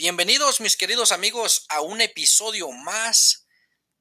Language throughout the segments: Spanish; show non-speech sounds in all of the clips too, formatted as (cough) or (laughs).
Bienvenidos mis queridos amigos a un episodio más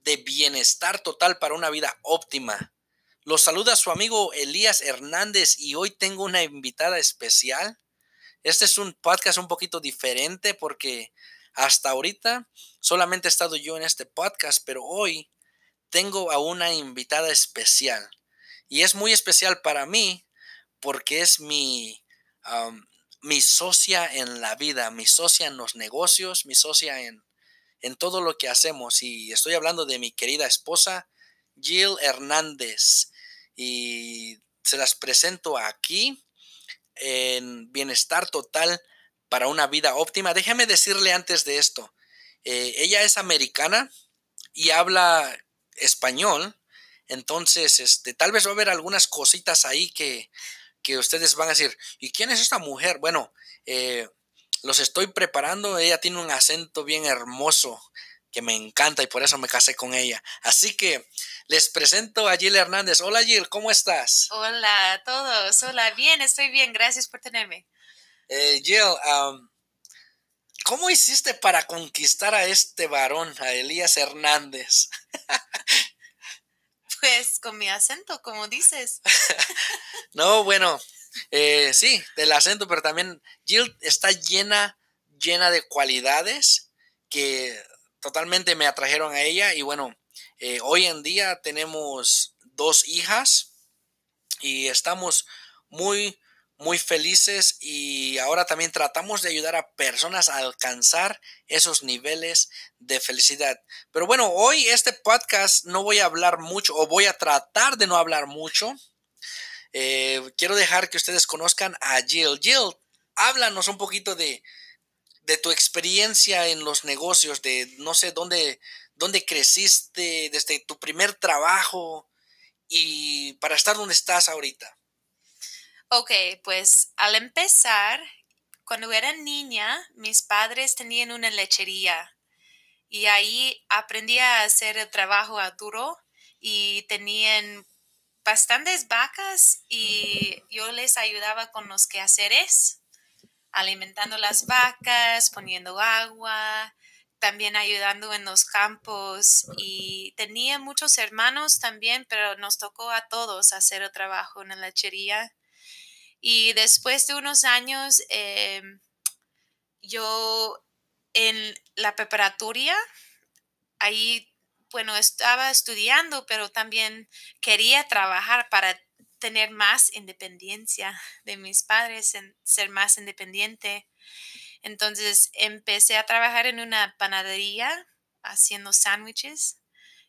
de Bienestar Total para una vida óptima. Los saluda su amigo Elías Hernández y hoy tengo una invitada especial. Este es un podcast un poquito diferente porque hasta ahorita solamente he estado yo en este podcast, pero hoy tengo a una invitada especial. Y es muy especial para mí porque es mi, mi socia en la vida, mi socia en los negocios, mi socia en, en todo lo que hacemos. Y estoy hablando de mi querida esposa, Jill Hernández. Y se las presento aquí en Bienestar Total para una vida óptima. Déjeme decirle antes de esto, eh, ella es americana y habla español. Entonces, este, tal vez va a haber algunas cositas ahí que, que ustedes van a decir, ¿y quién es esta mujer? Bueno, eh, los estoy preparando, ella tiene un acento bien hermoso que me encanta y por eso me casé con ella. Así que les presento a Jill Hernández. Hola Jill, ¿cómo estás? Hola a todos, hola, bien, estoy bien, gracias por tenerme. Eh, Jill, ¿cómo hiciste para conquistar a este varón, a Elías Hernández? (laughs) Pues con mi acento, como dices. (laughs) no, bueno, eh, sí, del acento, pero también Jill está llena, llena de cualidades que totalmente me atrajeron a ella y bueno, eh, hoy en día tenemos dos hijas y estamos muy, muy felices y ahora también tratamos de ayudar a personas a alcanzar esos niveles de felicidad. Pero bueno, hoy este podcast no voy a hablar mucho o voy a tratar de no hablar mucho. Eh, quiero dejar que ustedes conozcan a Jill. Jill, háblanos un poquito de, de tu experiencia en los negocios, de no sé dónde, dónde creciste, desde tu primer trabajo y para estar donde estás ahorita. Ok, pues al empezar, cuando era niña, mis padres tenían una lechería y ahí aprendí a hacer el trabajo a duro y tenían bastantes vacas y yo les ayudaba con los quehaceres, alimentando las vacas, poniendo agua, también ayudando en los campos y tenía muchos hermanos también, pero nos tocó a todos hacer el trabajo en la lechería y después de unos años, eh, yo en la preparatoria, ahí, bueno, estaba estudiando, pero también quería trabajar para tener más independencia de mis padres, en ser más independiente. Entonces empecé a trabajar en una panadería haciendo sándwiches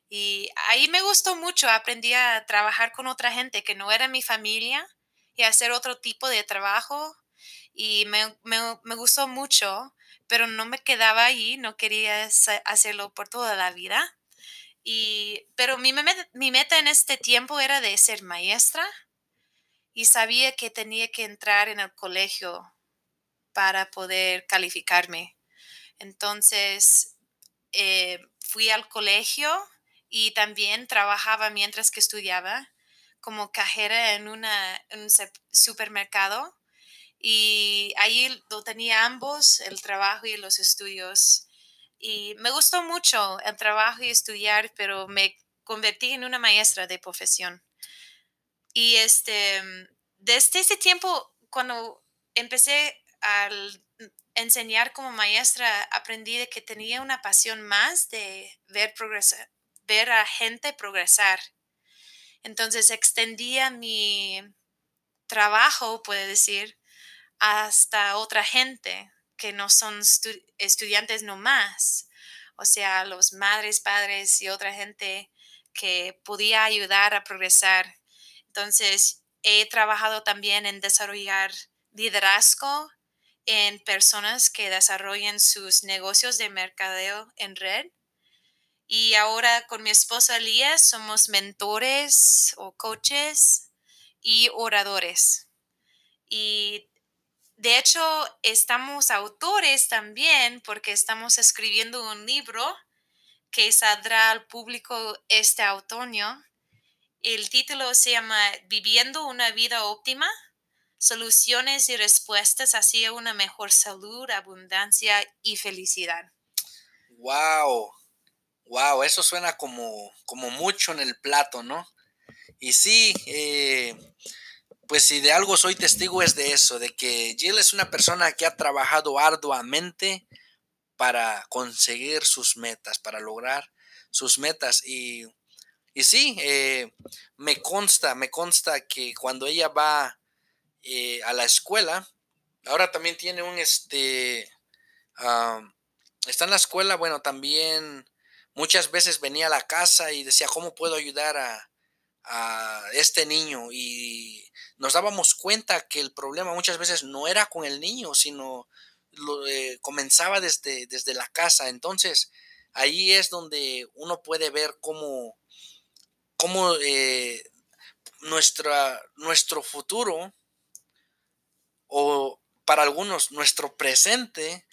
y ahí me gustó mucho, aprendí a trabajar con otra gente que no era mi familia y hacer otro tipo de trabajo y me, gustó mucho, pero no me quedaba ahí, no quería hacerlo por toda la vida. Y, pero mi, mi meta en este tiempo era de ser maestra y sabía que tenía que entrar en el colegio para poder calificarme. Entonces, eh, fui al colegio y también trabajaba mientras que estudiaba como cajera en, una, un supermercado y ahí lo tenía ambos, el trabajo y los estudios. Y me gustó mucho el trabajo y estudiar, pero me convertí en una maestra de profesión. Y este, desde ese tiempo, cuando empecé a enseñar como maestra, aprendí de que tenía una pasión más de ver, progresar, ver a gente progresar entonces extendía mi trabajo, puede decir, hasta otra gente que no son estudiantes nomás, o sea, los madres, padres y otra gente que podía ayudar a progresar. Entonces, he trabajado también en desarrollar liderazgo en personas que desarrollen sus negocios de mercadeo en red y ahora con mi esposa Lía somos mentores o coaches y oradores. Y de hecho estamos autores también porque estamos escribiendo un libro que saldrá al público este otoño. El título se llama Viviendo una vida óptima, soluciones y respuestas hacia una mejor salud, abundancia y felicidad. Wow, wow, eso suena como, como mucho en el plato, ¿no? Y sí, eh, pues si de algo soy testigo es de eso, de que Jill es una persona que ha trabajado arduamente para conseguir sus metas, para lograr sus metas. Y, y sí, eh, me consta, me consta que cuando ella va eh, a la escuela, ahora también tiene un, este, está en la escuela, bueno, también muchas veces venía a la casa y decía, ¿cómo puedo ayudar a, este niño? Y nos dábamos cuenta que el problema muchas veces no era con el niño, sino eh, comenzaba desde, desde la casa. Entonces, ahí es donde uno puede ver cómo, cómo eh, nuestra, nuestro futuro o para algunos nuestro presente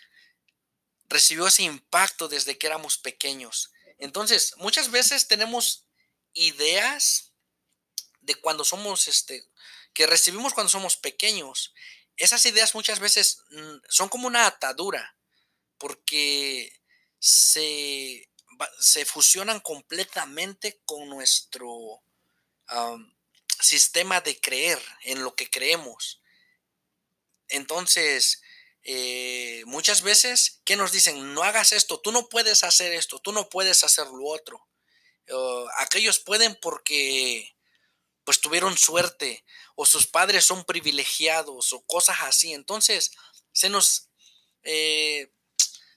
recibió ese impacto desde que éramos pequeños. Entonces, muchas veces tenemos ideas de cuando somos, este, que recibimos cuando somos pequeños. Esas ideas muchas veces mm, son como una atadura, porque se, se fusionan completamente con nuestro sistema de creer en lo que creemos. Entonces, eh, muchas veces, ¿qué nos dicen? No hagas esto, tú no puedes hacer esto, tú no puedes hacer lo otro. aquellos pueden porque pues tuvieron suerte o sus padres son privilegiados o cosas así. Entonces, se nos, eh,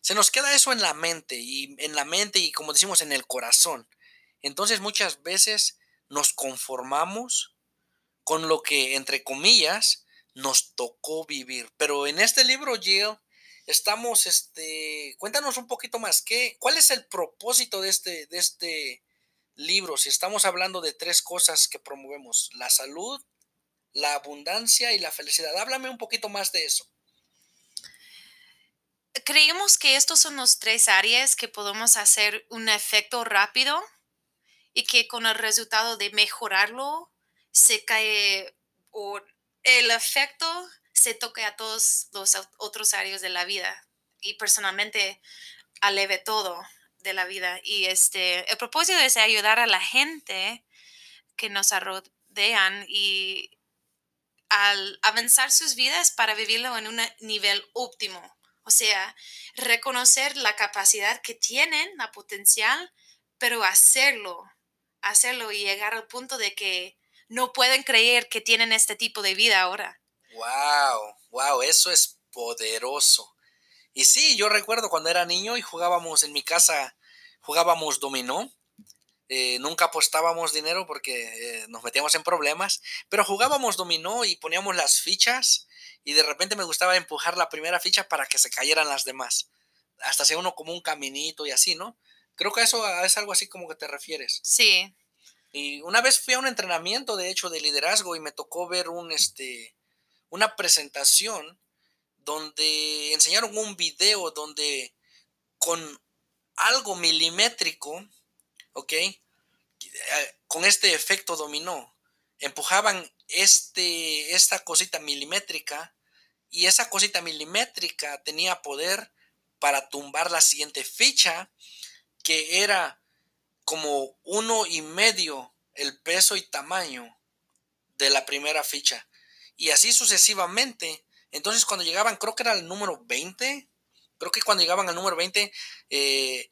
se nos queda eso en la mente y en la mente y como decimos en el corazón. Entonces muchas veces nos conformamos con lo que, entre comillas, nos tocó vivir. Pero en este libro, Jill, estamos, este, cuéntanos un poquito más, ¿qué, ¿cuál es el propósito de este, de este libro? Si estamos hablando de tres cosas que promovemos, la salud, la abundancia y la felicidad. Háblame un poquito más de eso. Creemos que estos son los tres áreas que podemos hacer un efecto rápido y que con el resultado de mejorarlo se cae o el efecto se toque a todos los otros áreas de la vida y personalmente aleve todo de la vida. Y este, el propósito es ayudar a la gente que nos rodean y al avanzar sus vidas para vivirlo en un nivel óptimo. O sea, reconocer la capacidad que tienen, la potencial, pero hacerlo, hacerlo y llegar al punto de que no pueden creer que tienen este tipo de vida ahora. Wow, wow, eso es poderoso. Y sí, yo recuerdo cuando era niño y jugábamos en mi casa, jugábamos dominó. Eh, nunca apostábamos dinero porque eh, nos metíamos en problemas, pero jugábamos dominó y poníamos las fichas y de repente me gustaba empujar la primera ficha para que se cayeran las demás. Hasta hacía uno como un caminito y así, ¿no? Creo que eso es algo así como que te refieres. Sí. Y una vez fui a un entrenamiento, de hecho, de liderazgo y me tocó ver un, este, una presentación donde enseñaron un video donde con algo milimétrico, ¿ok? Con este efecto dominó, empujaban este, esta cosita milimétrica y esa cosita milimétrica tenía poder para tumbar la siguiente ficha que era como uno y medio el peso y tamaño de la primera ficha. Y así sucesivamente. Entonces cuando llegaban, creo que era el número 20, creo que cuando llegaban al número 20, eh,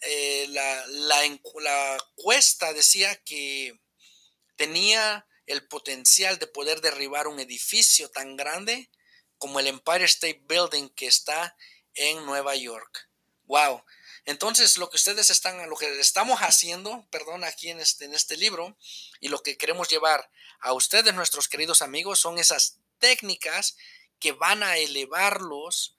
eh, la, la, encuesta decía que tenía el potencial de poder derribar un edificio tan grande como el Empire State Building que está en Nueva York. Wow. Entonces, lo que ustedes están, lo que estamos haciendo, perdón, aquí en este, en este libro, y lo que queremos llevar a ustedes, nuestros queridos amigos, son esas técnicas que van a elevarlos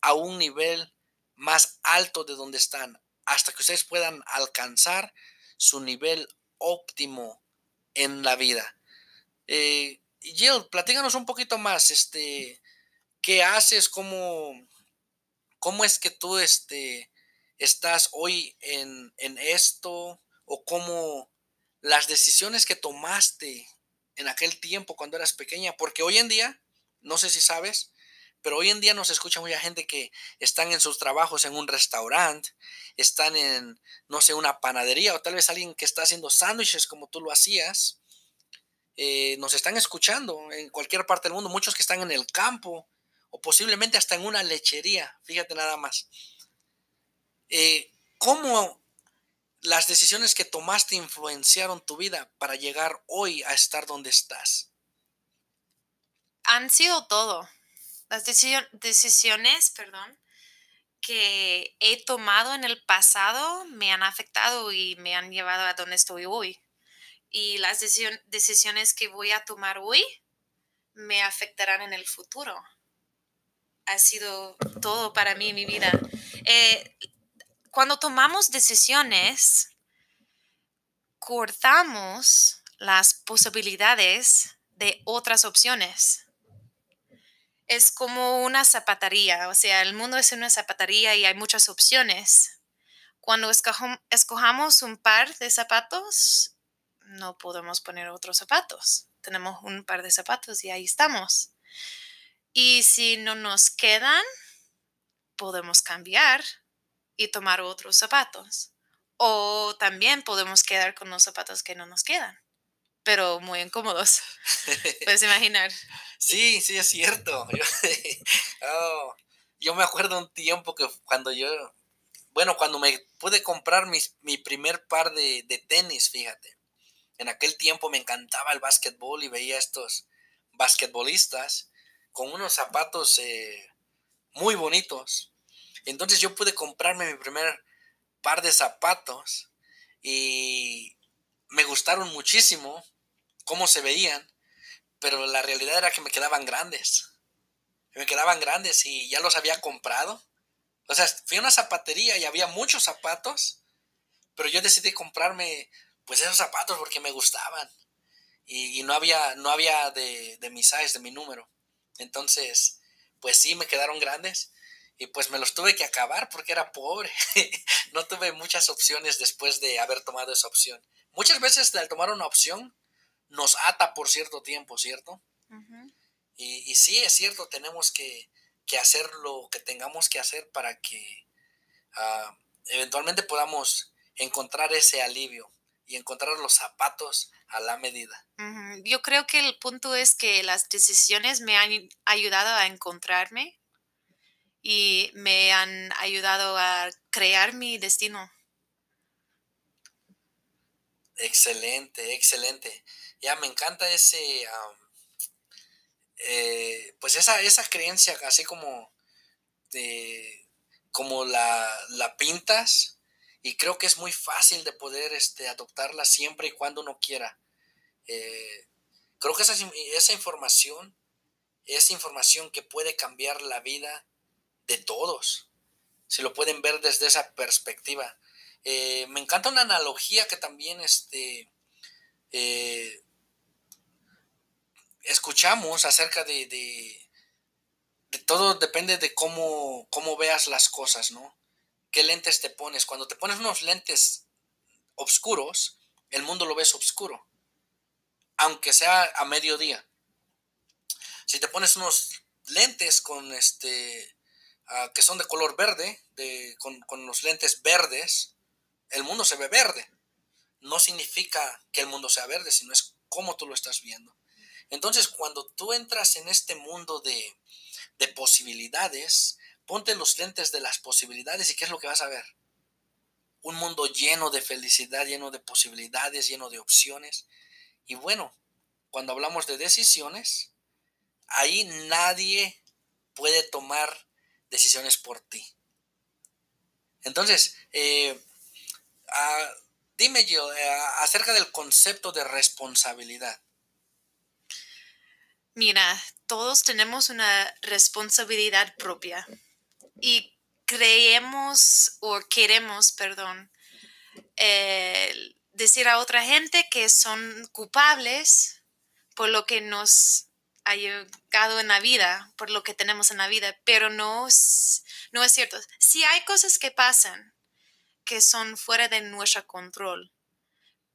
a un nivel más alto de donde están, hasta que ustedes puedan alcanzar su nivel óptimo en la vida. Eh, Jill, platícanos un poquito más, este, ¿qué haces? ¿Cómo, cómo es que tú, este, estás hoy en, esto o cómo las decisiones que tomaste en aquel tiempo cuando eras pequeña? Porque hoy en día, no sé si sabes, pero hoy en día nos escucha mucha gente que están en sus trabajos en un restaurante, están en, no sé, una panadería o tal vez alguien que está haciendo sándwiches como tú lo hacías. Eh, nos están escuchando en cualquier parte del mundo, muchos que están en el campo o posiblemente hasta en una lechería, fíjate nada más. Eh, ¿Cómo las decisiones que tomaste influenciaron tu vida para llegar hoy a estar donde estás? Han sido todo. Las decisiones, perdón, que he tomado en el pasado me han afectado y me han llevado a donde estoy hoy. Y las decisiones que voy a tomar hoy me afectarán en el futuro. Ha sido todo para mí mi vida. Eh, cuando tomamos decisiones, cortamos las posibilidades de otras opciones. Es como una zapatería, o sea, el mundo es una zapatería y hay muchas opciones. Cuando escojamos un par de zapatos, no podemos poner otros zapatos. Tenemos un par de zapatos y ahí estamos. Y si no nos quedan, podemos cambiar y tomar otros zapatos. O también podemos quedar con los zapatos que no nos quedan, pero muy incómodos. (laughs) Puedes imaginar. Sí, sí, es cierto. (laughs) Oh, yo, me acuerdo un tiempo que cuando yo, bueno, cuando me pude comprar mi primer par de, tenis, fíjate. En aquel tiempo me encantaba el básquetbol y veía estos basquetbolistas con unos zapatos eh, muy bonitos entonces yo pude comprarme mi primer par de zapatos y me gustaron muchísimo cómo se veían, pero la realidad era que me quedaban grandes. Me quedaban grandes y ya los había comprado. O sea, fui a una zapatería y había muchos zapatos, pero yo decidí comprarme pues esos zapatos porque me gustaban. Y, no había, no había de, de mi size, de mi número. Entonces, pues sí, me quedaron grandes y pues me los tuve que acabar porque era pobre. (laughs) no tuve muchas opciones después de haber tomado esa opción. Muchas veces al tomar una opción nos ata por cierto tiempo, ¿cierto? y, sí, es cierto, tenemos que, hacer lo que tengamos que hacer para que ah, eventualmente podamos encontrar ese alivio y encontrar los zapatos a la medida. Yo creo que el punto es que las decisiones me han ayudado a encontrarme y me han ayudado a crear mi destino. Excelente, excelente. Ya me encanta ese, eh, pues esa, creencia, así como de, como la, pintas, y creo que es muy fácil de poder este, adoptarla siempre y cuando uno quiera. Eh, creo que esa, esa información es información que puede cambiar la vida de todos, si lo pueden ver desde esa perspectiva. Eh, me encanta una analogía que también este, eh, escuchamos acerca de, de, todo depende de cómo, cómo veas las cosas, ¿no? ¿Qué lentes te pones? Cuando te pones unos lentes oscuros, el mundo lo ves oscuro, aunque sea a mediodía. Si te pones unos lentes con este Ah, que son de color verde, de, con, con los lentes verdes, el mundo se ve verde. No significa que el mundo sea verde, sino es cómo tú lo estás viendo. Entonces, cuando tú entras en este mundo de, de posibilidades, ponte los lentes de las posibilidades y ¿qué es lo que vas a ver? Un mundo lleno de felicidad, lleno de posibilidades, lleno de opciones. Y bueno, cuando hablamos de decisiones, ahí nadie puede tomar decisiones por ti. Entonces, eh, dime yo eh, acerca del concepto de responsabilidad. Mira, todos tenemos una responsabilidad propia y creemos o queremos, perdón, decir a otra gente que son culpables por lo que nos ha llegado en la vida, por lo que tenemos en la vida, pero no, no es cierto. Si hay cosas que pasan que son fuera de nuestro control,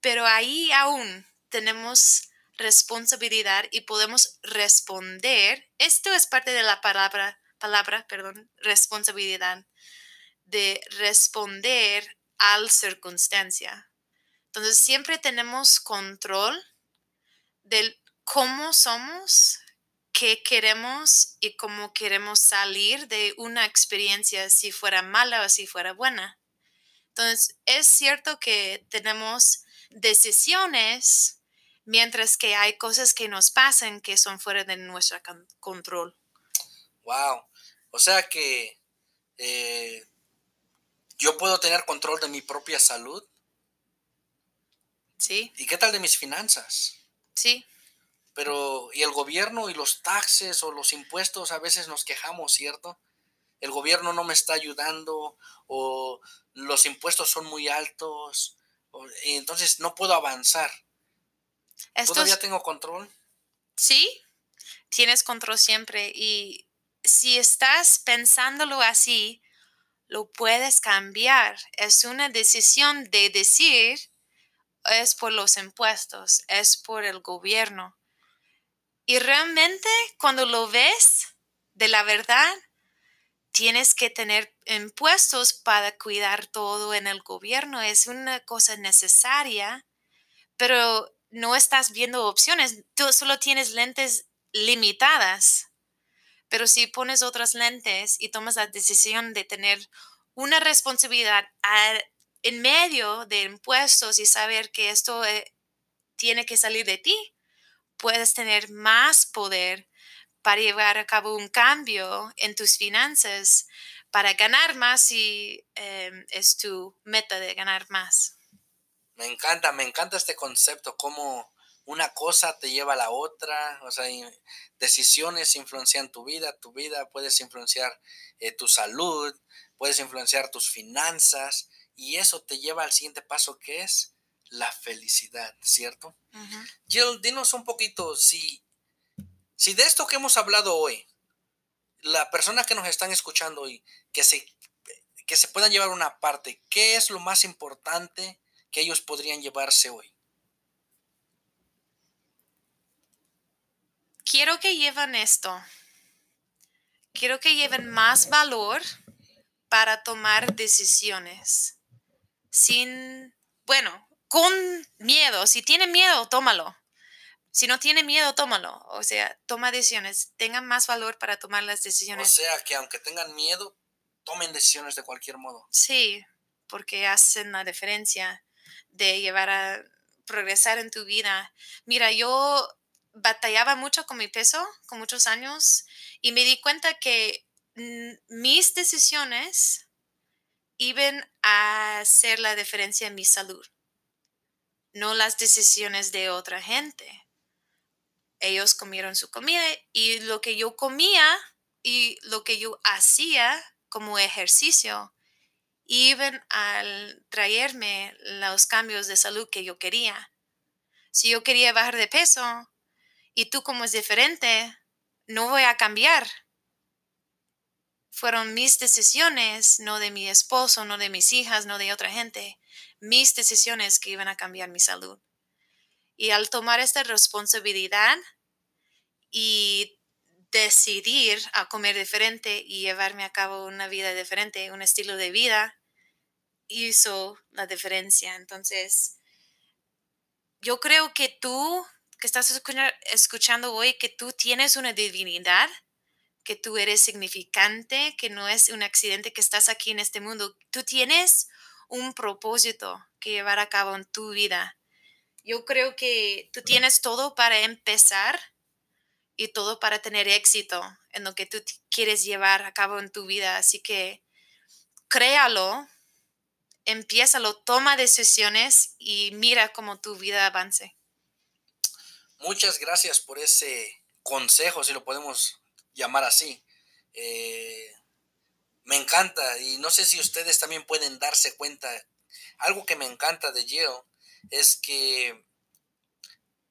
pero ahí aún tenemos responsabilidad y podemos responder. Esto es parte de la palabra, palabra, perdón, responsabilidad, de responder al circunstancia. Entonces siempre tenemos control del cómo somos, qué queremos y cómo queremos salir de una experiencia, si fuera mala o si fuera buena. Entonces, es cierto que tenemos decisiones mientras que hay cosas que nos pasan que son fuera de nuestro control. Wow. O sea que eh, yo puedo tener control de mi propia salud. Sí. ¿Y qué tal de mis finanzas? Sí. Pero, ¿y el gobierno y los taxes o los impuestos? A veces nos quejamos, ¿cierto? El gobierno no me está ayudando o los impuestos son muy altos y entonces no puedo avanzar. ¿Todavía tengo control? Sí, tienes control siempre y si estás pensándolo así, lo puedes cambiar. Es una decisión de decir, es por los impuestos, es por el gobierno. Y realmente cuando lo ves de la verdad, tienes que tener impuestos para cuidar todo en el gobierno. Es una cosa necesaria, pero no estás viendo opciones. Tú solo tienes lentes limitadas. Pero si pones otras lentes y tomas la decisión de tener una responsabilidad en medio de impuestos y saber que esto eh, tiene que salir de ti, puedes tener más poder para llevar a cabo un cambio en tus finanzas para ganar más si em, es tu meta de ganar más. Me encanta, me encanta este concepto, cómo una cosa te lleva a la otra, o sea, decisiones influencian tu vida, tu vida puedes influenciar eh, tu salud, puedes influenciar tus finanzas y eso te lleva al siguiente paso que es la felicidad, ¿cierto? Jill, dinos un poquito, si, si de esto que hemos hablado hoy, la persona que nos están escuchando y que se, que se puedan llevar una parte, ¿qué es lo más importante que ellos podrían llevarse hoy? Quiero que lleven esto. Quiero que lleven más valor para tomar decisiones. Sin, bueno, con miedo. Si tiene miedo, tómalo. Si no tiene miedo, tómalo. O sea, toma decisiones. Tengan más valor para tomar las decisiones. O sea, que aunque tengan miedo, tomen decisiones de cualquier modo. Sí, porque hacen la diferencia de llevar a progresar en tu vida. Mira, yo batallaba mucho con mi peso, con muchos años, y me di cuenta que mis decisiones iban a hacer la diferencia en mi salud no las decisiones de otra gente. Ellos comieron su comida y lo que yo comía y lo que yo hacía como ejercicio iban a traerme los cambios de salud que yo quería. Si yo quería bajar de peso y tú como es diferente, no voy a cambiar. Fueron mis decisiones, no de mi esposo, no de mis hijas, no de otra gente mis decisiones que iban a cambiar mi salud. Y al tomar esta responsabilidad y decidir a comer diferente y llevarme a cabo una vida diferente, un estilo de vida, hizo la diferencia. Entonces, yo creo que tú que estás escuchando hoy, que tú tienes una divinidad, que tú eres significante, que no es un accidente que estás aquí en este mundo. Tú tienes un propósito que llevar a cabo en tu vida. Yo creo que tú tienes todo para empezar y todo para tener éxito en lo que tú quieres llevar a cabo en tu vida. Así que créalo, empiézalo, toma decisiones y mira cómo tu vida avance. Muchas gracias por ese consejo, si lo podemos llamar así. Eh, encanta y no sé si ustedes también pueden darse cuenta. Algo que me encanta de Jill es que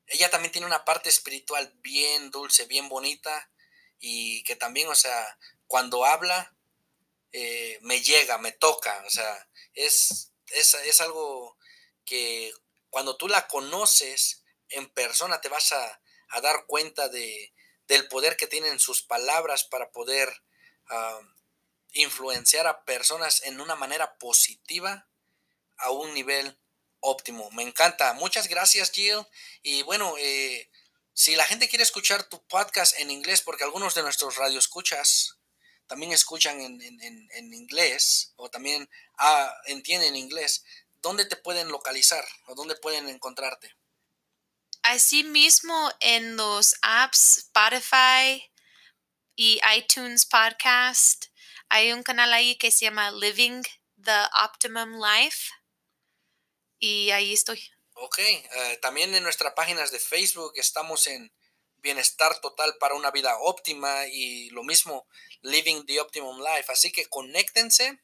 ella también tiene una parte espiritual bien dulce, bien bonita y que también, o sea, cuando habla eh, me llega, me toca, o sea, es, es, es algo que cuando tú la conoces, en persona te vas a, dar cuenta de, del poder que tienen sus palabras para poder influenciar a personas en una manera positiva a un nivel óptimo. Me encanta. Muchas gracias, Jill. Y bueno, eh, si la gente quiere escuchar tu podcast en inglés, porque algunos de nuestros radioescuchas también escuchan en, inglés o también ah, entienden inglés, ¿dónde te pueden localizar o dónde pueden encontrarte? Asimismo, en los apps Spotify y iTunes Podcast, hay un canal ahí que se llama Living the Optimum Life y ahí estoy. Ok, eh, también en nuestras páginas de Facebook estamos en Bienestar Total para una vida óptima y lo mismo, Living the Optimum Life. Así que conéctense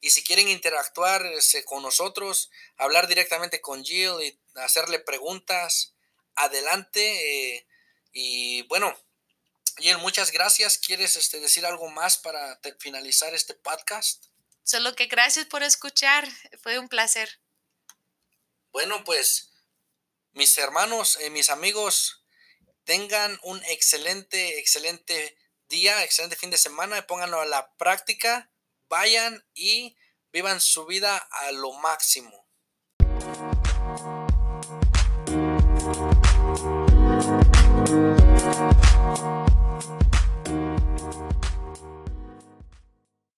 y si quieren interactuar este, con nosotros, hablar directamente con Jill y hacerle preguntas, adelante. Eh, y bueno, Jill, muchas gracias. ¿Quieres este, decir algo más para finalizar este podcast? Solo que gracias por escuchar. Fue un placer. Bueno, pues mis hermanos, y eh, mis amigos, tengan un excelente, excelente día, excelente fin de semana, pónganlo a la práctica, vayan y vivan su vida a lo máximo.